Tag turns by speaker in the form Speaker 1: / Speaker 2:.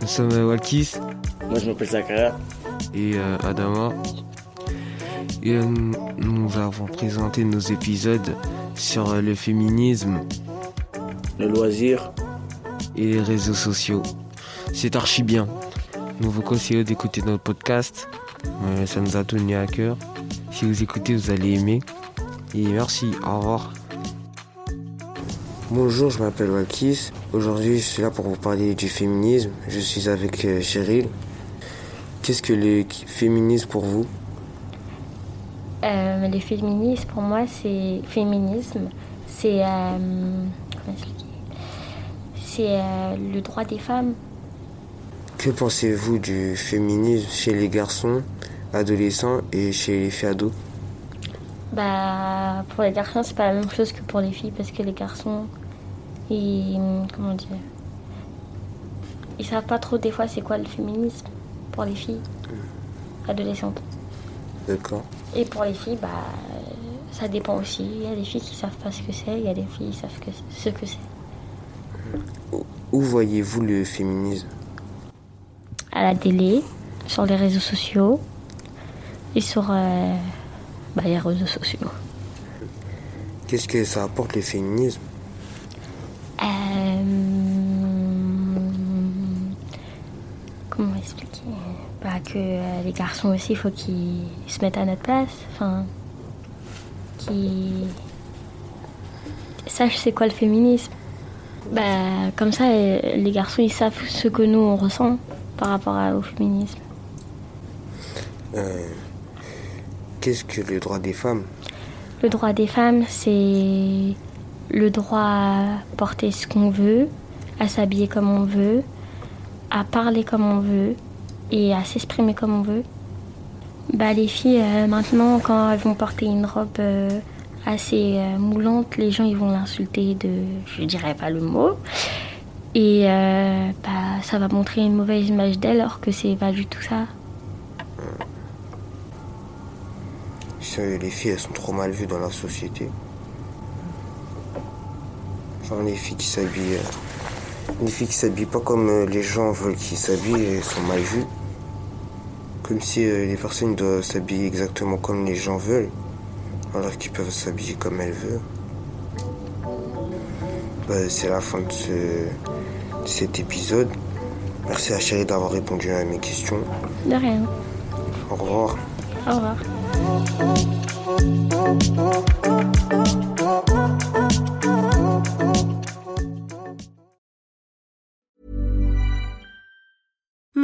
Speaker 1: nous sommes Walkis
Speaker 2: Moi je m'appelle Zakaria.
Speaker 1: et euh, Adama. Et euh, nous avons présenté nos épisodes sur euh, le féminisme
Speaker 2: Le loisir,
Speaker 1: et les réseaux sociaux. C'est archi bien. Nous vous conseillons d'écouter notre podcast. Euh, ça nous a tenu à cœur. Si vous écoutez, vous allez aimer. Et merci, au revoir. Bonjour, je m'appelle Walkis. Aujourd'hui, je suis là pour vous parler du féminisme. Je suis avec euh, Cheryl. Qu'est-ce que le féminisme pour vous?
Speaker 3: Euh, le féminisme, pour moi, c'est féminisme, c'est euh, C'est le droit des femmes.
Speaker 1: Que pensez-vous du féminisme chez les garçons, adolescents et chez les filles ados?
Speaker 3: Bah, pour les garçons, c'est pas la même chose que pour les filles parce que les garçons, ils comment dire, ils savent pas trop des fois c'est quoi le féminisme pour les filles adolescentes.
Speaker 1: D'accord.
Speaker 3: Et pour les filles, bah, ça dépend aussi. Il y a des filles qui savent pas ce que c'est, il y a des filles qui savent que- ce que c'est.
Speaker 1: Où voyez-vous le féminisme?
Speaker 3: À la télé, sur les réseaux sociaux et sur euh, bah, les réseaux sociaux.
Speaker 1: Qu'est-ce que ça apporte le féminisme
Speaker 3: Euh, comment expliquer? Bah, Que euh, les garçons aussi, il faut qu'ils se mettent à notre place. Enfin, qu'ils sachent c'est quoi le féminisme. Bah, comme ça, euh, les garçons, ils savent ce que nous, on ressent par rapport à- au féminisme.
Speaker 1: Euh, Qu'est-ce que le droit des femmes?
Speaker 3: Le droit des femmes, c'est le droit à porter ce qu'on veut, à s'habiller comme on veut, à parler comme on veut et à s'exprimer comme on veut. Bah, les filles, euh, maintenant, quand elles vont porter une robe euh, assez euh, moulante, les gens ils vont l'insulter de, je dirais pas le mot, et bah, ça va montrer une mauvaise image d'elle, alors que c'est pas du tout ça.
Speaker 1: Les filles, elles sont trop mal vues dans la société. Enfin, les filles qui s'habillent... euh, Les filles qui s'habillent pas comme euh, les gens veulent qu'ils s'habillent, elles sont mal vues. Comme si euh, les personnes doivent s'habiller exactement comme les gens veulent, alors qu'ils peuvent s'habiller comme elles veulent. Bah, C'est la fin de, ce... de cet épisode. Merci à Chérie d'avoir répondu à mes questions.
Speaker 3: De rien.
Speaker 1: Au revoir.
Speaker 3: Au revoir.
Speaker 4: oh, oh, oh,